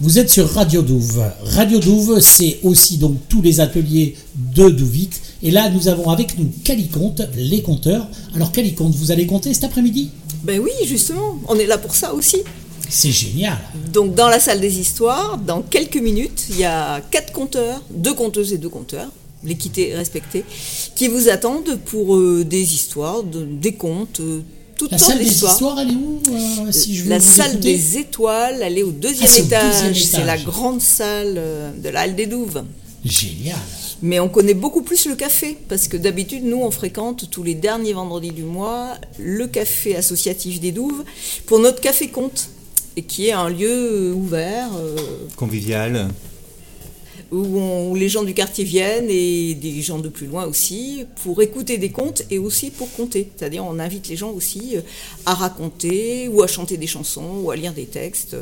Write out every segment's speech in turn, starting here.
Vous êtes sur Radio Douve. Radio Douve, c'est aussi donc tous les ateliers de Douvite. Et là, nous avons avec nous Caliconte, les compteurs. Alors Caliconte, vous allez compter cet après-midi? Ben oui, justement, on est là pour ça aussi. C'est génial. Donc dans la salle des histoires, dans quelques minutes, il y a quatre compteurs, deux compteuses et deux compteurs, l'équité respectée, qui vous attendent pour euh, des histoires, de- des contes, euh, toutes La sortes salle des d'histoires. histoires, elle est où euh, si je veux La salle des étoiles, elle est au deuxième Ah, étage. C'est la grande salle euh, de la Halle des Douves. Génial. Mais on connaît beaucoup plus le café, parce que d'habitude, nous, on fréquente tous les derniers vendredis du mois le café associatif des Douves pour notre café compte, et qui est un lieu ouvert euh, Convivial. Où, on- où les gens du quartier viennent et des gens de plus loin aussi pour écouter des contes et aussi pour compter. C'est-à-dire, on invite les gens aussi euh, à raconter ou à chanter des chansons ou à lire des textes.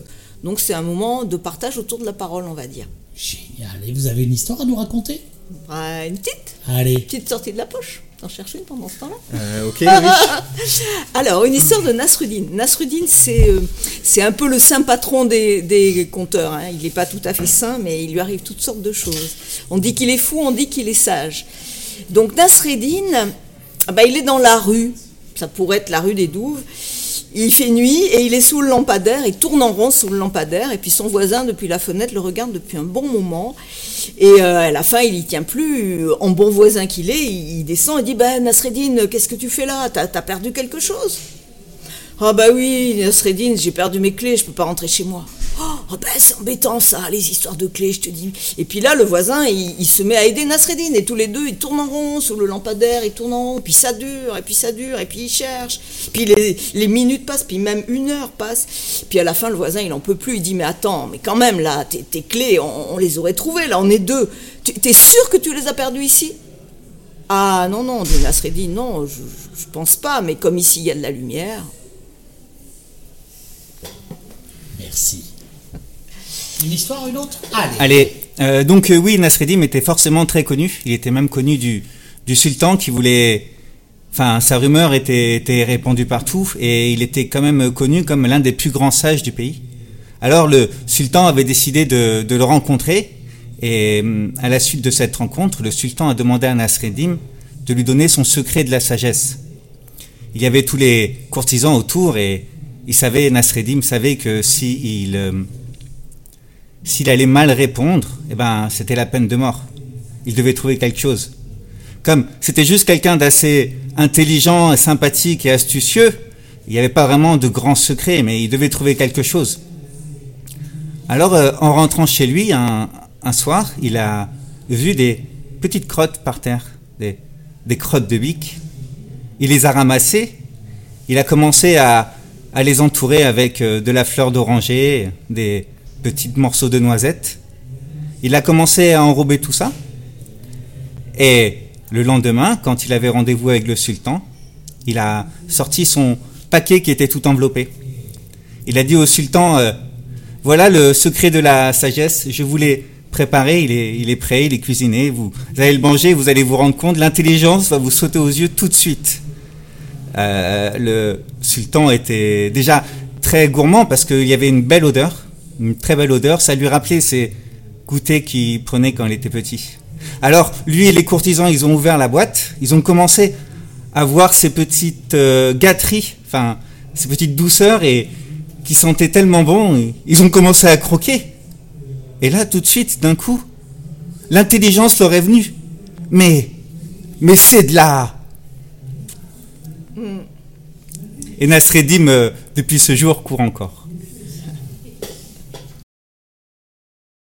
Donc, c'est un moment de partage autour de la parole, on va dire. Génial. Et vous avez une histoire à nous raconter? Ah, Une petite, Allez. petite sortie de la poche. T'en cherches une pendant ce temps-là Euh, ok, oui. Alors, une histoire de Nasruddin. Nasruddin, c'est euh, c'est un peu le saint patron des, des conteurs. hein. Il n'est pas tout à fait saint, mais il lui arrive toutes sortes de choses. On dit qu'il est fou, on dit qu'il est sage. Donc, Nasruddin, ah bah, il est dans la rue. Ça pourrait être la rue des Douves. Il fait nuit et il est sous le lampadaire, il tourne en rond sous le lampadaire, et puis son voisin, depuis la fenêtre, le regarde depuis un bon moment. Et euh, à la fin, il y tient plus. En bon voisin qu'il est, il descend et dit Ben, Nasreddin, qu'est-ce que tu fais là? T'as as perdu quelque chose? Ah, bah oui, Nasreddin, j'ai perdu mes clés, je peux pas rentrer chez moi. Oh, ben c'est embêtant ça, les histoires de clés, je te dis. Et puis là, le voisin, il, se met à aider Nasreddin, et tous les deux, ils tournent en rond sous le lampadaire, ils tournent en rond, puis ça dure, et puis ça dure, et puis ils cherchent. Puis les, minutes passent, puis même une heure passe. Puis à la fin, le voisin, il en peut plus, il dit Mais attends, mais quand même, là, tes, clés, on, les aurait trouvées, là, on est deux. T'es sûr que tu les as perdues ici? Ah non, non, dit Nasreddin, non, je- je pense pas, mais comme ici, il y a de la lumière. Merci. Une histoire, une autre? Allez. Allez, euh, donc euh, oui, Nasreddin était forcément très connu. Il était même connu du, sultan qui voulait... Enfin, sa rumeur était, répandue partout et il était quand même connu comme l'un des plus grands sages du pays. Alors le sultan avait décidé de, de le rencontrer et hum, à la suite de cette rencontre, le sultan a demandé à Nasreddin de lui donner son secret de la sagesse. Il y avait tous les courtisans autour et il savait, Nasreddin savait que si il... s'il allait mal répondre, eh ben, c'était la peine de mort. Il devait trouver quelque chose. Comme c'était juste quelqu'un d'assez intelligent, sympathique et astucieux, il n'y avait pas vraiment de grands secrets, mais il devait trouver quelque chose. Alors, euh, en rentrant chez lui un, un soir, il a vu des petites crottes par terre, des, des crottes de bique. Il les a ramassées. Il a commencé à, à les entourer avec euh, de la fleur d'oranger, des petits morceaux de noisettes. Il a commencé à enrober tout ça. Et le lendemain, quand il avait rendez-vous avec le sultan, il a sorti son paquet qui était tout enveloppé. Il a dit au sultan, euh, voilà le secret de la sagesse, je vous l'ai préparé, il est, prêt, il est cuisiné, vous, vous allez le manger, vous allez vous rendre compte, l'intelligence va vous sauter aux yeux tout de suite. Euh, le sultan était déjà très gourmand parce qu'il y avait une belle odeur, une très belle odeur, ça lui rappelait ses goûters qu'il prenait quand il était petit. Alors, lui et les courtisans, ils ont ouvert la boîte, ils ont commencé à voir ces petites euh, gâteries, enfin, ces petites douceurs et qui sentaient tellement bon, ils ont commencé à croquer. Et là, tout de suite, d'un coup, l'intelligence leur est venue. Mais, mais c'est de la... Et Nasreddin, euh, depuis ce jour, court encore.